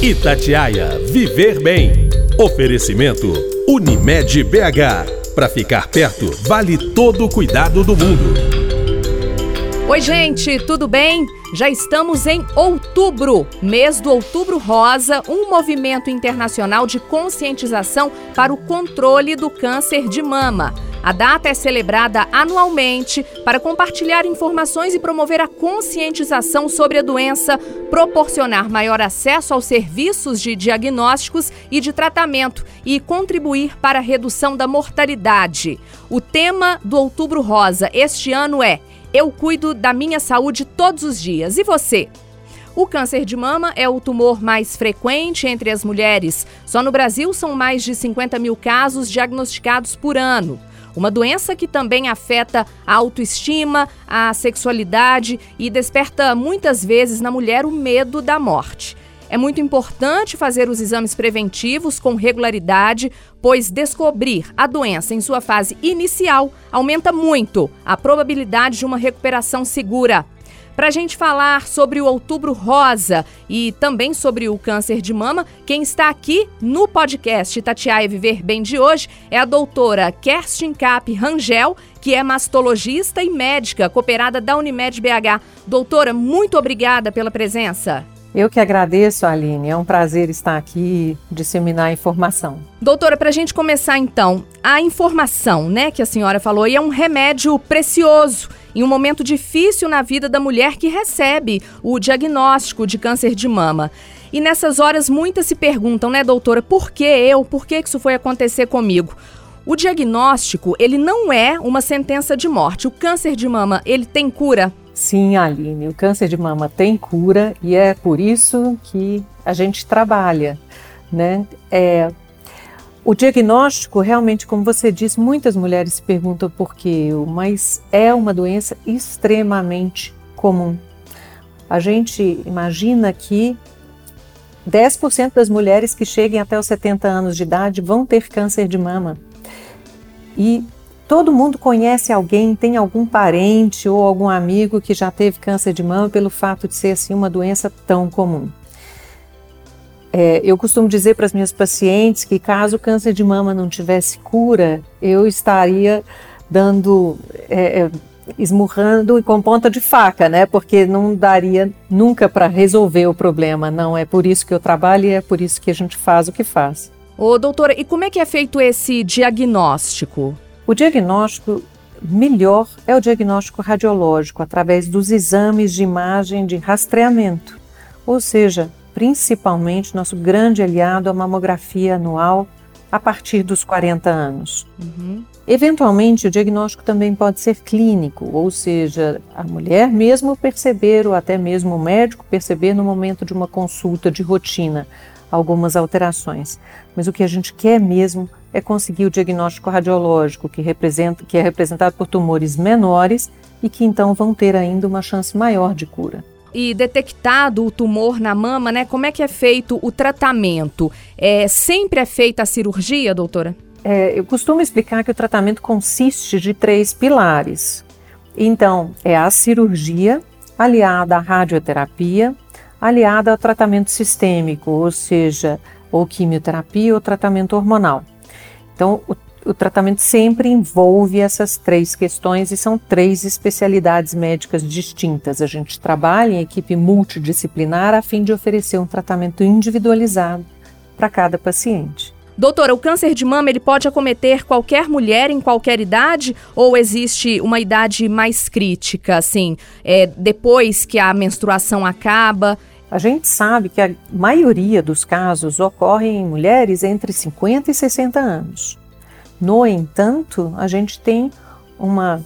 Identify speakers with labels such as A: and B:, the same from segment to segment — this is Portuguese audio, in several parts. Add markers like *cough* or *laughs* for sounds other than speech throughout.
A: Itatiaia Viver Bem. Oferecimento Unimed BH. Para ficar perto, vale todo o cuidado do mundo.
B: Oi, gente, tudo bem? Já estamos em outubro, mês do Outubro Rosa, um movimento internacional de conscientização para o controle do câncer de mama. A data é celebrada anualmente para compartilhar informações e promover a conscientização sobre a doença, proporcionar maior acesso aos serviços de diagnósticos e de tratamento e contribuir para a redução da mortalidade. O tema do Outubro Rosa este ano é Eu cuido da minha saúde todos os dias. E você? O câncer de mama é o tumor mais frequente entre as mulheres. Só no Brasil são mais de 50 mil casos diagnosticados por ano. Uma doença que também afeta a autoestima, a sexualidade e desperta muitas vezes na mulher o medo da morte. É muito importante fazer os exames preventivos com regularidade, pois descobrir a doença em sua fase inicial aumenta muito a probabilidade de uma recuperação segura. Para a gente falar sobre o Outubro Rosa e também sobre o câncer de mama, quem está aqui no podcast Tatiaia Viver Bem de hoje é a doutora Kerstin Cap Rangel, que é mastologista e médica cooperada da Unimed BH. Doutora, muito obrigada pela presença.
C: Eu que agradeço, Aline. É um prazer estar aqui disseminar a informação.
B: Doutora, para a gente começar então, a informação, né, que a senhora falou, é um remédio precioso em um momento difícil na vida da mulher que recebe o diagnóstico de câncer de mama. E nessas horas muitas se perguntam, né, doutora, por que eu? Por que isso foi acontecer comigo? O diagnóstico, ele não é uma sentença de morte. O câncer de mama, ele tem cura?
C: Sim, Aline, o câncer de mama tem cura e é por isso que a gente trabalha, né? É, o diagnóstico, realmente, como você disse, muitas mulheres se perguntam por quê, mas é uma doença extremamente comum. A gente imagina que 10% das mulheres que cheguem até os 70 anos de idade vão ter câncer de mama. E Todo mundo conhece alguém, tem algum parente ou algum amigo que já teve câncer de mama pelo fato de ser assim uma doença tão comum. É, eu costumo dizer para as minhas pacientes que caso o câncer de mama não tivesse cura, eu estaria dando, é, é esmurrando com ponta de faca, né? Porque não daria nunca para resolver o problema. Não é por isso que eu trabalho e é por isso que a gente faz o que faz.
B: Ô, doutora, e como é que é feito esse diagnóstico?
C: O diagnóstico melhor é o diagnóstico radiológico, através dos exames de imagem de rastreamento, ou seja, principalmente nosso grande aliado a mamografia anual a partir dos 40 anos. Uhum. Eventualmente, o diagnóstico também pode ser clínico, ou seja, a mulher mesmo perceber, ou até mesmo o médico perceber no momento de uma consulta de rotina algumas alterações. Mas o que a gente quer mesmo é conseguir o diagnóstico radiológico, que, representa, que é representado por tumores menores e que então vão ter ainda uma chance maior de cura.
B: E detectado o tumor na mama, né? Como é que é feito o tratamento? É, sempre é feita a cirurgia, doutora?
C: É, eu costumo explicar que o tratamento consiste de três pilares. Então, é a cirurgia aliada à radioterapia, aliada ao tratamento sistêmico, ou seja, ou quimioterapia ou tratamento hormonal. Então, o, o tratamento sempre envolve essas três questões e são três especialidades médicas distintas. A gente trabalha em equipe multidisciplinar a fim de oferecer um tratamento individualizado para cada paciente.
B: Doutora, o câncer de mama ele pode acometer qualquer mulher em qualquer idade ou existe uma idade mais crítica, assim, é, depois que a menstruação acaba?
C: A gente sabe que a maioria dos casos ocorrem em mulheres entre 50 e 60 anos. No entanto, a gente tem uma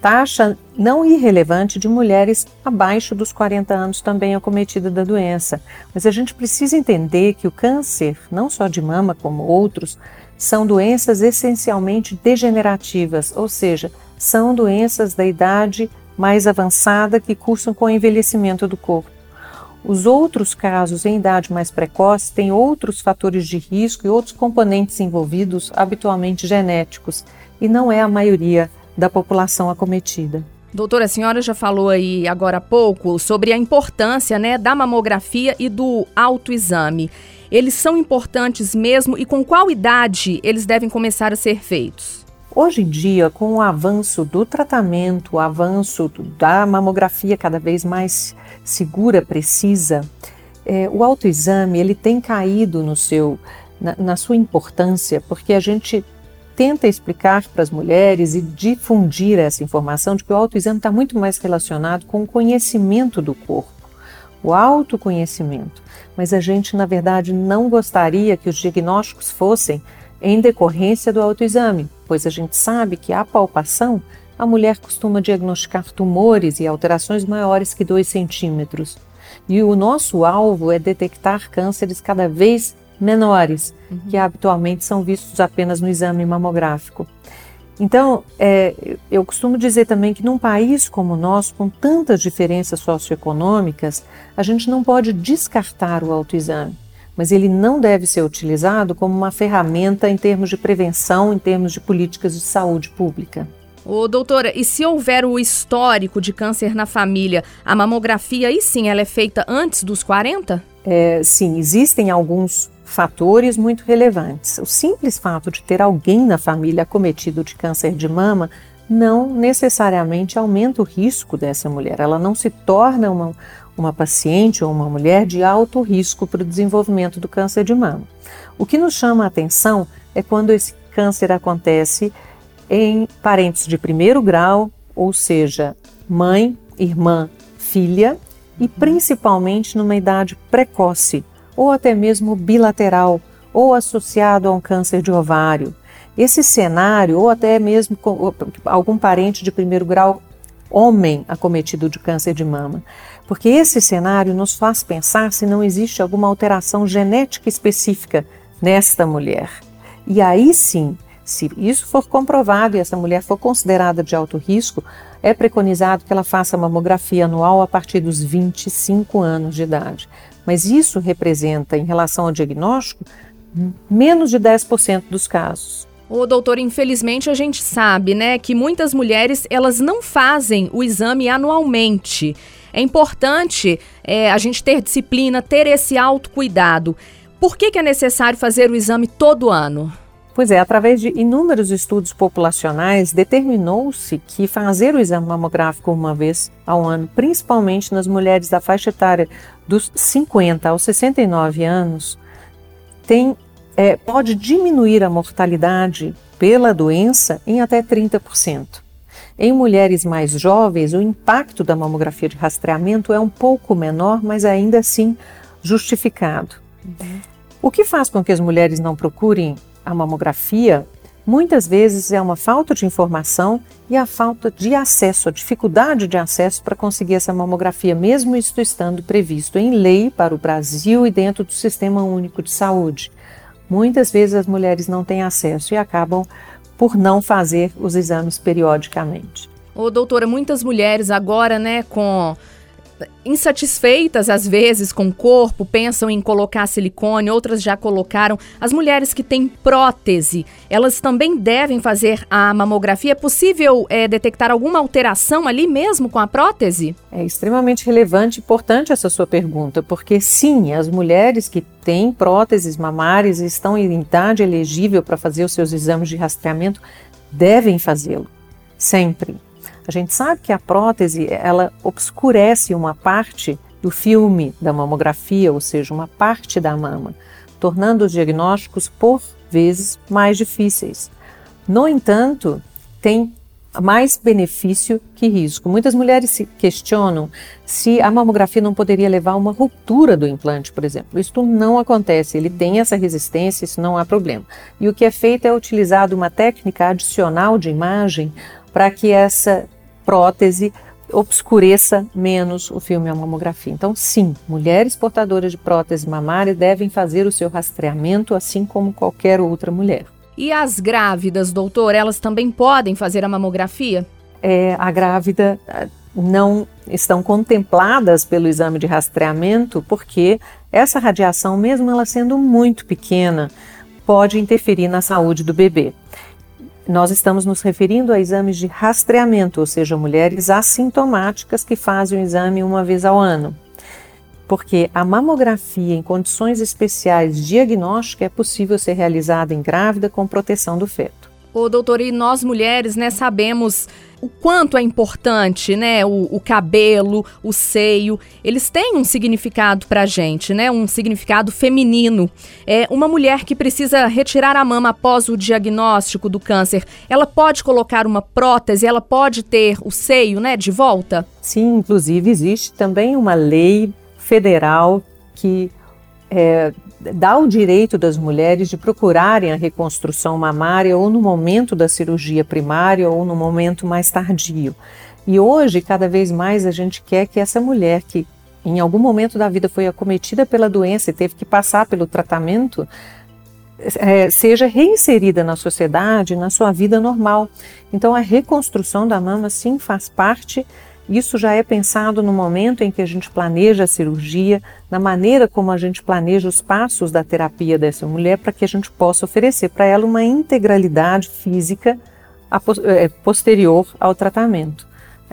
C: taxa não irrelevante de mulheres abaixo dos 40 anos também acometidas da doença. Mas a gente precisa entender que o câncer, não só de mama como outros, são doenças essencialmente degenerativas, ou seja, são doenças da idade mais avançada que cursam com o envelhecimento do corpo. Os outros casos em idade mais precoce têm outros fatores de risco e outros componentes envolvidos, habitualmente genéticos, e não é a maioria da população acometida.
B: Doutora, a senhora já falou aí agora há pouco sobre a importância né, da mamografia e do autoexame. Eles são importantes mesmo e com qual idade eles devem começar a ser feitos?
C: Hoje em dia, com o avanço do tratamento, o avanço da mamografia cada vez mais segura, precisa, é, o autoexame ele tem caído no seu, na, na sua importância, porque a gente tenta explicar para as mulheres e difundir essa informação de que o autoexame está muito mais relacionado com o conhecimento do corpo, o autoconhecimento. Mas a gente, na verdade, não gostaria que os diagnósticos fossem em decorrência do autoexame, pois a gente sabe que a palpação a mulher costuma diagnosticar tumores e alterações maiores que 2 centímetros. E o nosso alvo é detectar cânceres cada vez menores, uhum. que habitualmente são vistos apenas no exame mamográfico. Então, é, eu costumo dizer também que num país como o nosso, com tantas diferenças socioeconômicas, a gente não pode descartar o autoexame, mas ele não deve ser utilizado como uma ferramenta em termos de prevenção, em termos de políticas de saúde pública.
B: Ô, doutora, e se houver o histórico de câncer na família, a mamografia aí sim ela é feita antes dos 40?
C: É, sim, existem alguns fatores muito relevantes. O simples fato de ter alguém na família acometido de câncer de mama não necessariamente aumenta o risco dessa mulher. Ela não se torna uma, uma paciente ou uma mulher de alto risco para o desenvolvimento do câncer de mama. O que nos chama a atenção é quando esse câncer acontece em parentes de primeiro grau, ou seja, mãe, irmã, filha, e principalmente numa idade precoce, ou até mesmo bilateral, ou associado a um câncer de ovário. Esse cenário, ou até mesmo com algum parente de primeiro grau, homem acometido de câncer de mama. Porque esse cenário nos faz pensar se não existe alguma alteração genética específica nesta mulher. E aí sim, se isso for comprovado e essa mulher for considerada de alto risco, é preconizado que ela faça mamografia anual a partir dos 25 anos de idade mas isso representa, em relação ao diagnóstico, menos de 10% dos casos.
B: O doutor, infelizmente a gente sabe, né, que muitas mulheres elas não fazem o exame anualmente. É importante é, a gente ter disciplina, ter esse autocuidado. Por que, que é necessário fazer o exame todo ano?
C: Pois é, através de inúmeros estudos populacionais, determinou-se que fazer o exame mamográfico uma vez ao ano, principalmente nas mulheres da faixa etária dos 50 aos 69 anos, tem, é, pode diminuir a mortalidade pela doença em até 30%. Em mulheres mais jovens, o impacto da mamografia de rastreamento é um pouco menor, mas ainda assim justificado. Uhum. O que faz com que as mulheres não procurem a mamografia, muitas vezes é uma falta de informação e a falta de acesso, a dificuldade de acesso para conseguir essa mamografia, mesmo isso estando previsto em lei para o Brasil e dentro do Sistema Único de Saúde. Muitas vezes as mulheres não têm acesso e acabam por não fazer os exames periodicamente.
B: Ô, doutora, muitas mulheres agora, né, com insatisfeitas às vezes com o corpo, pensam em colocar silicone, outras já colocaram. As mulheres que têm prótese, elas também devem fazer a mamografia. É possível é, detectar alguma alteração ali mesmo com a prótese?
C: É extremamente relevante e importante essa sua pergunta, porque sim, as mulheres que têm próteses mamárias e estão em idade elegível para fazer os seus exames de rastreamento devem fazê-lo, sempre. A gente sabe que a prótese ela obscurece uma parte do filme da mamografia, ou seja, uma parte da mama, tornando os diagnósticos por vezes mais difíceis. No entanto, tem mais benefício que risco. Muitas mulheres se questionam se a mamografia não poderia levar a uma ruptura do implante, por exemplo. Isso não acontece, ele tem essa resistência, isso não há problema. E o que é feito é utilizado uma técnica adicional de imagem para que essa prótese obscureça menos o filme a mamografia. Então, sim, mulheres portadoras de prótese mamária devem fazer o seu rastreamento assim como qualquer outra mulher.
B: E as grávidas, doutor, elas também podem fazer a mamografia?
C: É, a grávida ah, não estão contempladas pelo exame de rastreamento porque essa radiação, mesmo ela sendo muito pequena, pode interferir na saúde do bebê. Nós estamos nos referindo a exames de rastreamento, ou seja, mulheres assintomáticas que fazem o exame uma vez ao ano. Porque a mamografia em condições especiais diagnóstica é possível ser realizada em grávida com proteção do feto.
B: Ô, doutor, e nós mulheres, né, sabemos o quanto é importante, né, o, o cabelo, o seio, eles têm um significado pra gente, né, um significado feminino. É uma mulher que precisa retirar a mama após o diagnóstico do câncer, ela pode colocar uma prótese, ela pode ter o seio, né, de volta?
C: Sim, inclusive existe também uma lei federal que é, dá o direito das mulheres de procurarem a reconstrução mamária ou no momento da cirurgia primária ou no momento mais tardio. E hoje, cada vez mais, a gente quer que essa mulher que em algum momento da vida foi acometida pela doença e teve que passar pelo tratamento, é, seja reinserida na sociedade, na sua vida normal. Então, a reconstrução da mama, sim, faz parte isso já é pensado no momento em que a gente planeja a cirurgia, na maneira como a gente planeja os passos da terapia dessa mulher, para que a gente possa oferecer para ela uma integralidade física é, posterior ao tratamento.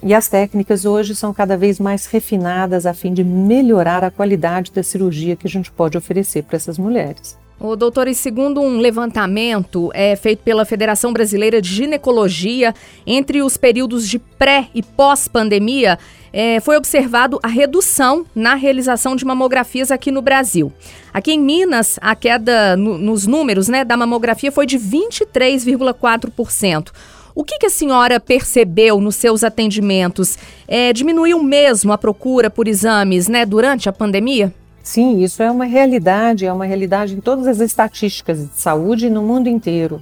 C: E as técnicas hoje são cada vez mais refinadas a fim de melhorar a qualidade da cirurgia que a gente pode oferecer para essas mulheres.
B: O doutor, e segundo um levantamento é, feito pela Federação Brasileira de Ginecologia, entre os períodos de pré e pós-pandemia, é, foi observado a redução na realização de mamografias aqui no Brasil. Aqui em Minas, a queda no, nos números né, da mamografia foi de 23,4%. O que, que, a senhora percebeu nos seus atendimentos? É, diminuiu mesmo a procura por exames né, durante a pandemia?
C: Sim, isso é uma realidade, é uma realidade em todas as estatísticas de saúde no mundo inteiro.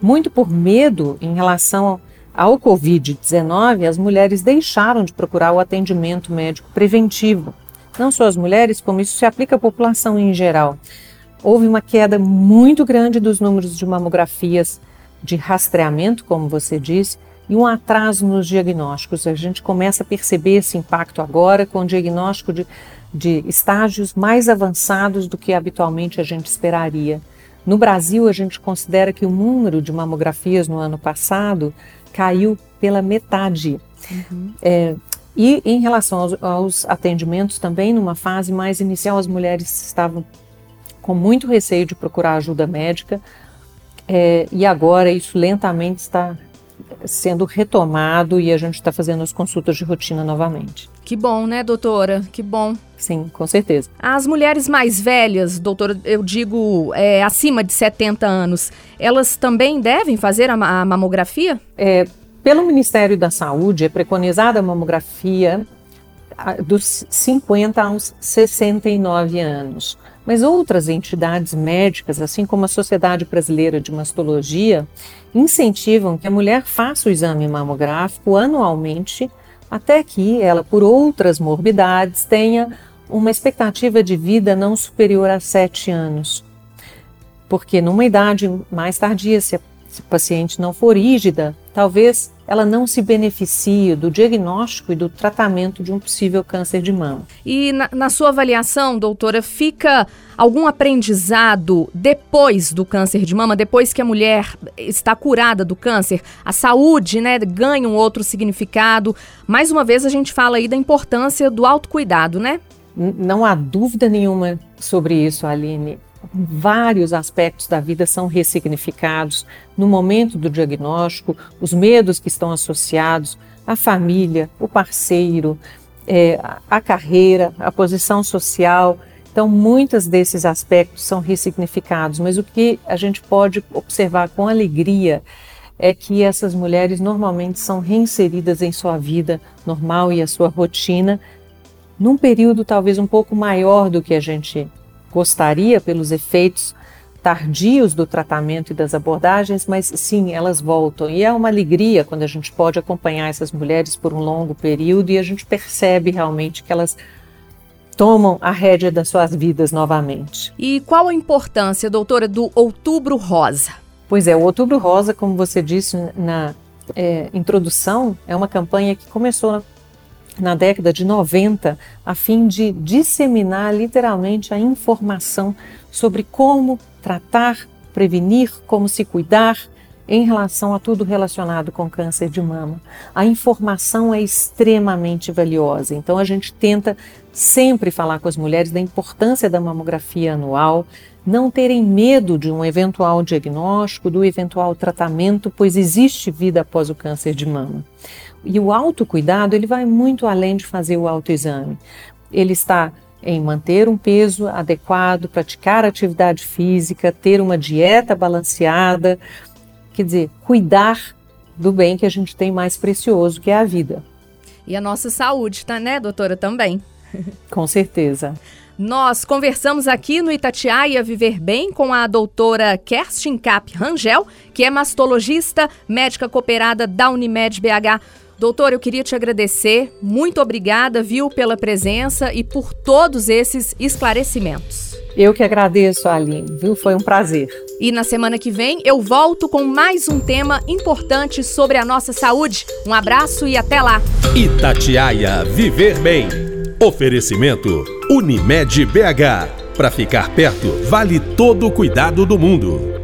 C: Muito por medo em relação ao Covid-19, as mulheres deixaram de procurar o atendimento médico preventivo. Não só as mulheres, como isso se aplica à população em geral. Houve uma queda muito grande dos números de mamografias de rastreamento, como você disse, e um atraso nos diagnósticos. A gente começa a perceber esse impacto agora com o diagnóstico de de estágios mais avançados do que habitualmente a gente esperaria. No Brasil, a gente considera que o número de mamografias no ano passado caiu pela metade. Uhum. É, e em relação aos, aos, atendimentos, também numa fase mais inicial, as mulheres estavam com muito receio de procurar ajuda médica, é, e agora isso lentamente está sendo retomado e a gente está fazendo as consultas de rotina novamente.
B: Que bom, né, doutora? Que bom.
C: Sim, com certeza.
B: As mulheres mais velhas, doutora, eu digo é, acima de 70 anos, elas também devem fazer a, a mamografia?
C: É, pelo Ministério da Saúde, é preconizada a mamografia dos 50 aos 69 anos. Mas outras entidades médicas, assim como a Sociedade Brasileira de Mastologia, incentivam que a mulher faça o exame mamográfico anualmente, até que ela, por outras morbidades, tenha uma expectativa de vida não superior a 7 anos. Porque numa idade mais tardia, se a paciente não for rígida, talvez ela não se beneficie do diagnóstico e do tratamento de um possível câncer de mama.
B: E na, na, sua avaliação, doutora, fica algum aprendizado depois do câncer de mama, depois que a mulher está curada do câncer? A saúde, né, ganha um outro significado. Mais uma vez a gente fala aí da importância do autocuidado, né?
C: Não há dúvida nenhuma sobre isso, Aline vários aspectos da vida são ressignificados no momento do diagnóstico, os medos que estão associados, a família, o parceiro, é, a carreira, a posição social. Então, muitos desses aspectos são ressignificados, mas o que a gente pode observar com alegria é que essas mulheres normalmente são reinseridas em sua vida normal e a sua rotina num período talvez um pouco maior do que a gente gostaria pelos efeitos tardios do tratamento e das abordagens, mas sim, elas voltam. E é uma alegria quando a gente pode acompanhar essas mulheres por um longo período e a gente percebe realmente que elas tomam a rédea das suas vidas novamente.
B: E qual a importância, doutora, do Outubro Rosa?
C: Pois é, o Outubro Rosa, como você disse na é, introdução, é uma campanha que começou na década de 90, a fim de disseminar literalmente a informação sobre como tratar, prevenir, como se cuidar em relação a tudo relacionado com câncer de mama. A informação é extremamente valiosa, então a gente tenta sempre falar com as mulheres da importância da mamografia anual, não terem medo de um eventual diagnóstico, do eventual tratamento, pois existe vida após o câncer de mama. E o autocuidado, ele vai muito além de fazer o autoexame. Ele está em manter um peso adequado, praticar atividade física, ter uma dieta balanceada, quer dizer, cuidar do bem que a gente tem mais precioso, que é a vida.
B: E a nossa saúde, tá, né, doutora, também? *laughs*
C: Com certeza.
B: Nós conversamos aqui no Itatiaia Viver Bem com a doutora Kerstin Cap Rangel, que é mastologista, médica cooperada da Unimed BH. Doutor, eu queria te agradecer. Muito obrigada, viu, pela presença e por todos esses esclarecimentos.
C: Eu que agradeço, Aline, viu? Foi um prazer.
B: E na semana que vem eu volto com mais um tema importante sobre a nossa saúde. Um abraço e até lá.
A: Itatiaia Viver Bem. Oferecimento Unimed BH. Para ficar perto, vale todo o cuidado do mundo.